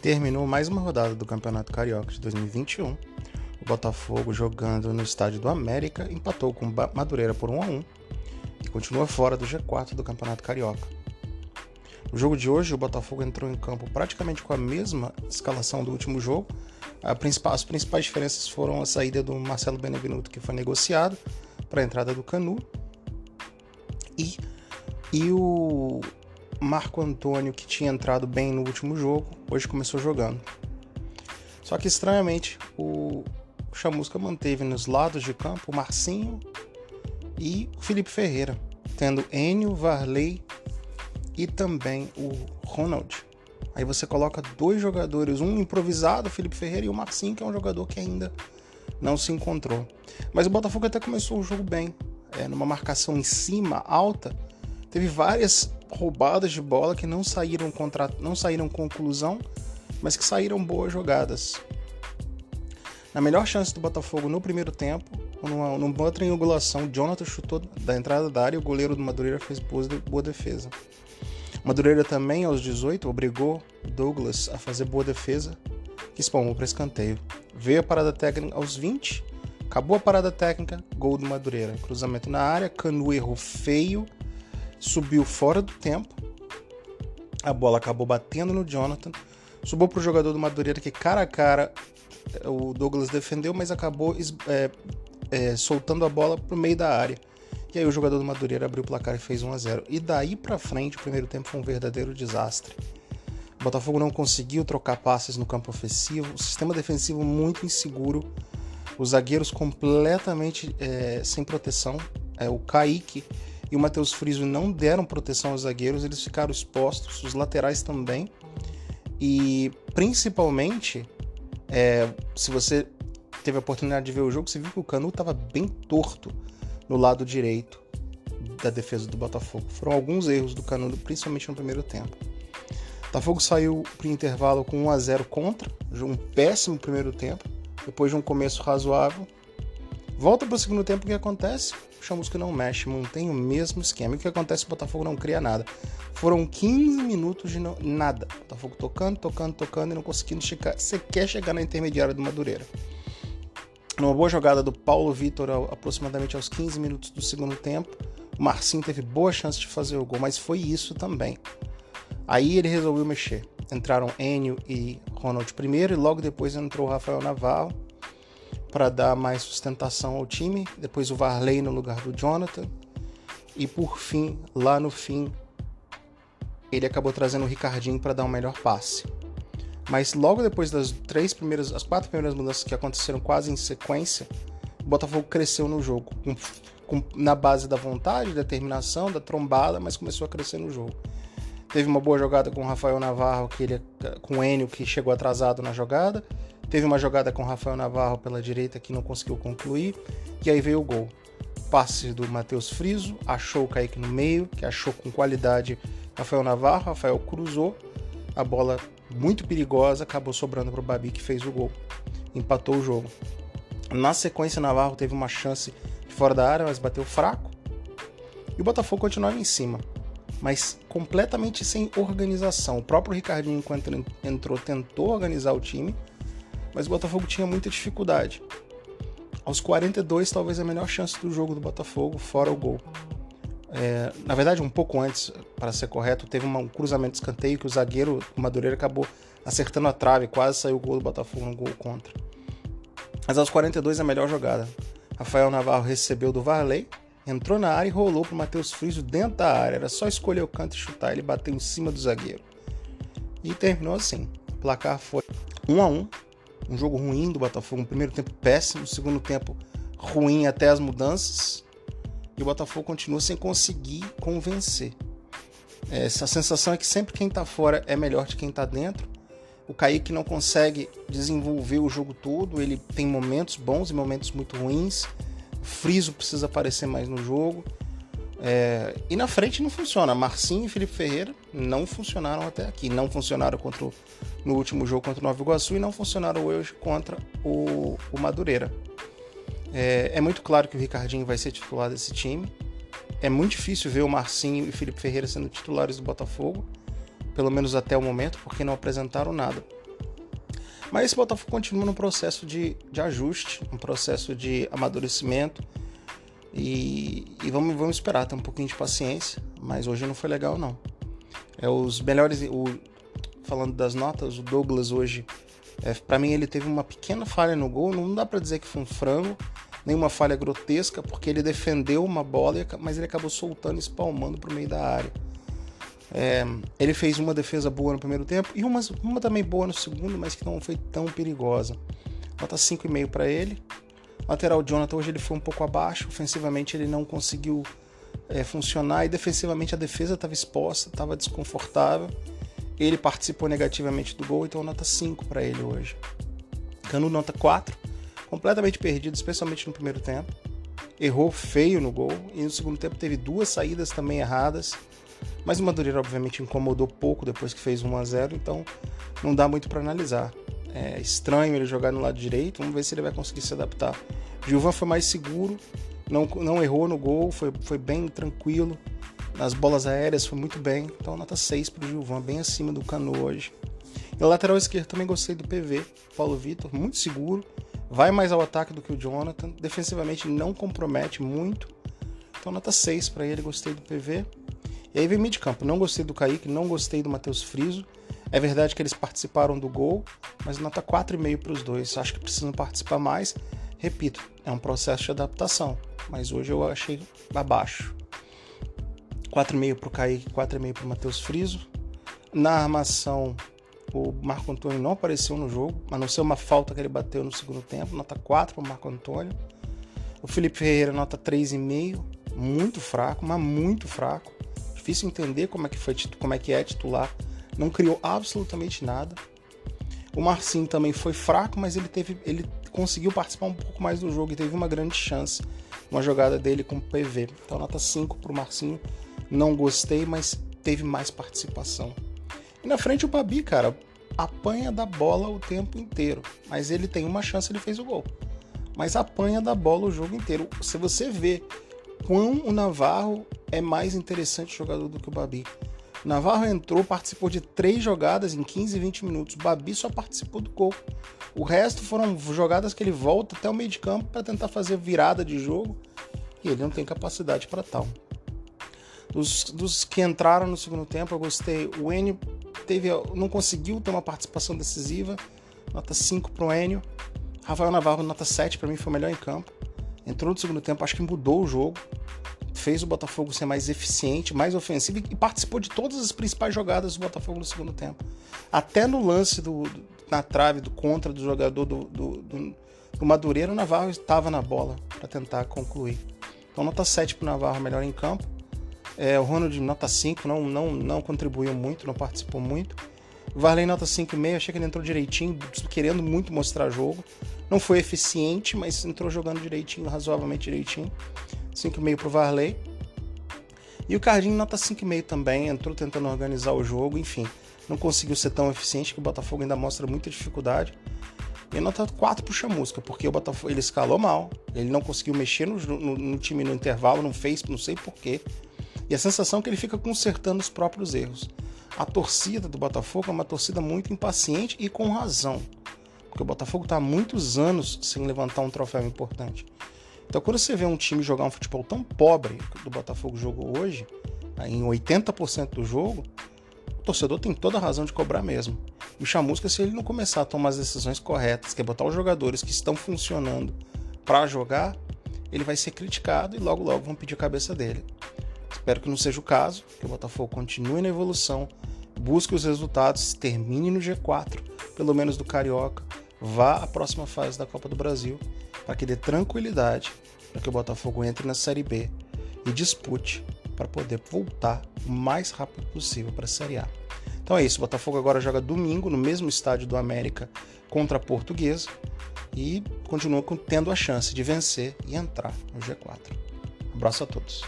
terminou mais uma rodada do Campeonato Carioca de 2021. O Botafogo, jogando no estádio do América, empatou com Madureira por 1 a 1 e continua fora do G4 do Campeonato Carioca. No jogo de hoje, o Botafogo entrou em campo praticamente com a mesma escalação do último jogo. as principais diferenças foram a saída do Marcelo Benevenuto, que foi negociado, para a entrada do Canu, e, e o Marco Antônio, que tinha entrado bem no último jogo, hoje começou jogando. Só que estranhamente o Chamusca manteve nos lados de campo o Marcinho e o Felipe Ferreira, tendo Enio, Varley e também o Ronald. Aí você coloca dois jogadores, um improvisado, Felipe Ferreira, e o Marcinho, que é um jogador que ainda não se encontrou. Mas o Botafogo até começou o jogo bem, é, numa marcação em cima, alta, teve várias roubadas de bola que não saíram contra, não saíram conclusão, mas que saíram boas jogadas. Na melhor chance do Botafogo no primeiro tempo, numa, numa triangulação, Jonathan chutou da entrada da área e o goleiro do Madureira fez boa, boa defesa. Madureira também, aos 18, obrigou Douglas a fazer boa defesa, que espalmou para escanteio. Veio a parada técnica aos 20, acabou a parada técnica, gol do Madureira. Cruzamento na área, Canu errou feio, subiu fora do tempo, a bola acabou batendo no Jonathan, subiu para o jogador do Madureira que cara a cara o Douglas defendeu, mas acabou é, é, soltando a bola para o meio da área. E aí o jogador do Madureira abriu o placar e fez 1 a 0. E daí para frente o primeiro tempo foi um verdadeiro desastre. O Botafogo não conseguiu trocar passes no campo ofensivo, o sistema defensivo muito inseguro, os zagueiros completamente é, sem proteção. É, o Kaique e o Matheus Friso não deram proteção aos zagueiros, eles ficaram expostos, os laterais também. E principalmente, é, se você teve a oportunidade de ver o jogo, você viu que o Canu estava bem torto no lado direito da defesa do Botafogo. Foram alguns erros do Canu, principalmente no primeiro tempo. Botafogo saiu para o intervalo com 1 a 0 contra, um péssimo primeiro tempo, depois de um começo razoável. Volta para o segundo tempo, o que acontece? O Chamusca não mexe, mantém o mesmo esquema. E o que acontece? O Botafogo não cria nada. Foram 15 minutos de não, nada. O Botafogo tocando, tocando, tocando e não conseguindo chegar, sequer chegar na intermediária do Madureira. Numa boa jogada do Paulo Vitor, aproximadamente aos 15 minutos do segundo tempo, o Marcinho teve boa chance de fazer o gol, mas foi isso também. Aí ele resolveu mexer. Entraram Enio e Ronald primeiro, e logo depois entrou o Rafael Navarro para dar mais sustentação ao time. Depois o Varley no lugar do Jonathan. E por fim, lá no fim, ele acabou trazendo o Ricardinho para dar um melhor passe. Mas logo depois das três primeiras, as quatro primeiras mudanças que aconteceram quase em sequência, o Botafogo cresceu no jogo, com, com, na base da vontade, determinação, da trombada, mas começou a crescer no jogo. Teve uma boa jogada com o Rafael Navarro, que ele, com o Enio, que chegou atrasado na jogada. Teve uma jogada com Rafael Navarro pela direita que não conseguiu concluir. E aí veio o gol. Passe do Matheus Friso, achou o Kaique no meio, que achou com qualidade Rafael Navarro. Rafael cruzou, a bola muito perigosa, acabou sobrando para o Babi que fez o gol. Empatou o jogo. Na sequência, Navarro teve uma chance de fora da área, mas bateu fraco. E o Botafogo continuava em cima, mas completamente sem organização. O próprio Ricardinho, enquanto entrou, tentou organizar o time, mas o Botafogo tinha muita dificuldade. Aos 42, talvez a melhor chance do jogo do Botafogo, fora o gol. É, na verdade, um pouco antes, para ser correto, teve um cruzamento de escanteio que o zagueiro o Madureira acabou acertando a trave, quase saiu o gol do Botafogo no gol contra. Mas aos 42 a melhor jogada. Rafael Navarro recebeu do Varley, entrou na área e rolou para o Matheus Friso dentro da área. Era só escolher o canto e chutar, ele bateu em cima do zagueiro. E terminou assim. O placar foi 1 a 1 um jogo ruim do Botafogo, um primeiro tempo péssimo, um segundo tempo ruim até as mudanças e o Botafogo continua sem conseguir convencer. Essa sensação é que sempre quem está fora é melhor de quem está dentro. O Kaique não consegue desenvolver o jogo todo, ele tem momentos bons e momentos muito ruins. O Friso precisa aparecer mais no jogo. É... e na frente não funciona. Marcinho e Felipe Ferreira não funcionaram até aqui. Não funcionaram contra o... no último jogo contra o Nova Iguaçu e não funcionaram hoje contra o, o Madureira. É, é, muito claro que o Ricardinho vai ser titular desse time. É muito difícil ver o Marcinho e Felipe Ferreira sendo titulares do Botafogo, pelo menos até o momento, porque não apresentaram nada. Mas esse Botafogo continua num processo de, de ajuste, um processo de amadurecimento. E, e vamos, vamos esperar, ter um pouquinho de paciência. Mas hoje não foi legal, não. É os melhores. O, falando das notas, o Douglas hoje, é, para mim, ele teve uma pequena falha no gol. Não dá para dizer que foi um frango, nenhuma falha grotesca, porque ele defendeu uma bola, mas ele acabou soltando e espalmando para o meio da área. É, ele fez uma defesa boa no primeiro tempo e uma, uma também boa no segundo, mas que não foi tão perigosa. Nota 5,5 para ele. Lateral Jonathan hoje ele foi um pouco abaixo, ofensivamente ele não conseguiu é, funcionar e defensivamente a defesa estava exposta, estava desconfortável. Ele participou negativamente do gol, então nota 5 para ele hoje. Cano nota 4, completamente perdido, especialmente no primeiro tempo. Errou feio no gol e no segundo tempo teve duas saídas também erradas mas o Madureira, obviamente, incomodou pouco depois que fez 1 a 0 então não dá muito para analisar. É estranho ele jogar no lado direito, vamos ver se ele vai conseguir se adaptar. Gilvan foi mais seguro, não, não errou no gol, foi, foi bem tranquilo. Nas bolas aéreas foi muito bem, então nota 6 para o Gilvan, bem acima do Cano hoje. E lateral esquerdo também gostei do PV, Paulo Vitor, muito seguro, vai mais ao ataque do que o Jonathan, defensivamente não compromete muito, então nota 6 para ele, gostei do PV. E aí vem meio de campo. Não gostei do Kaique, não gostei do Matheus Friso. É verdade que eles participaram do gol, mas nota 4,5 para os dois. Acho que precisam participar mais. Repito, é um processo de adaptação, mas hoje eu achei abaixo. 4,5 para o Kaique, 4,5 para o Matheus Friso. Na armação, o Marco Antônio não apareceu no jogo, a não ser uma falta que ele bateu no segundo tempo. Nota 4 para o Marco Antônio. O Felipe Ferreira, nota 3,5. Muito fraco, mas muito fraco difícil entender como é que foi como é que é titular, não criou absolutamente nada. O Marcinho também foi fraco, mas ele teve ele conseguiu participar um pouco mais do jogo e teve uma grande chance, uma jogada dele com o PV. Então nota 5 pro Marcinho. Não gostei, mas teve mais participação. E na frente o Babi, cara, apanha da bola o tempo inteiro, mas ele tem uma chance, ele fez o gol. Mas apanha da bola o jogo inteiro. Se você vê quão o Navarro é mais interessante jogador do que o Babi. Navarro entrou, participou de três jogadas em 15, 20 minutos. Babi só participou do gol. O resto foram jogadas que ele volta até o meio de campo para tentar fazer virada de jogo e ele não tem capacidade para tal. Dos, dos, que entraram no segundo tempo, eu gostei. O Enio teve, não conseguiu ter uma participação decisiva, nota 5 para o Enio. Rafael Navarro, nota 7, para mim foi o melhor em campo. Entrou no segundo tempo, acho que mudou o jogo fez o Botafogo ser mais eficiente, mais ofensivo e participou de todas as principais jogadas do Botafogo no segundo tempo. Até no lance do, do na trave do contra do jogador do, do, do, do Madureira, o Navarro estava na bola para tentar concluir. Então, nota 7 para o Navarro, melhor em campo. É, o Ronald, nota 5, não, não, não contribuiu muito, não participou muito. Varley, nota 5,5, achei que ele entrou direitinho, querendo muito mostrar jogo. Não foi eficiente, mas entrou jogando direitinho, razoavelmente direitinho. 5,5 para o Varley. E o Cardinho nota 5,5 também, entrou tentando organizar o jogo, enfim. Não conseguiu ser tão eficiente que o Botafogo ainda mostra muita dificuldade. E nota 4 pro Chamusca, porque o Botafogo ele escalou mal, ele não conseguiu mexer no, no, no time no intervalo, não fez, não sei porquê. E a sensação é que ele fica consertando os próprios erros. A torcida do Botafogo é uma torcida muito impaciente e com razão. Porque o Botafogo está há muitos anos sem levantar um troféu importante. Então, quando você vê um time jogar um futebol tão pobre que o Botafogo jogou hoje, em 80% do jogo, o torcedor tem toda a razão de cobrar mesmo. E o Chamusca, se ele não começar a tomar as decisões corretas, que é botar os jogadores que estão funcionando para jogar, ele vai ser criticado e logo logo vão pedir a cabeça dele. Espero que não seja o caso, que o Botafogo continue na evolução, busque os resultados, termine no G4, pelo menos do Carioca, vá à próxima fase da Copa do Brasil para que dê tranquilidade para que o Botafogo entre na Série B e dispute para poder voltar o mais rápido possível para a Série A. Então é isso, o Botafogo agora joga domingo no mesmo estádio do América contra a Portuguesa e continua tendo a chance de vencer e entrar no G4. Um abraço a todos.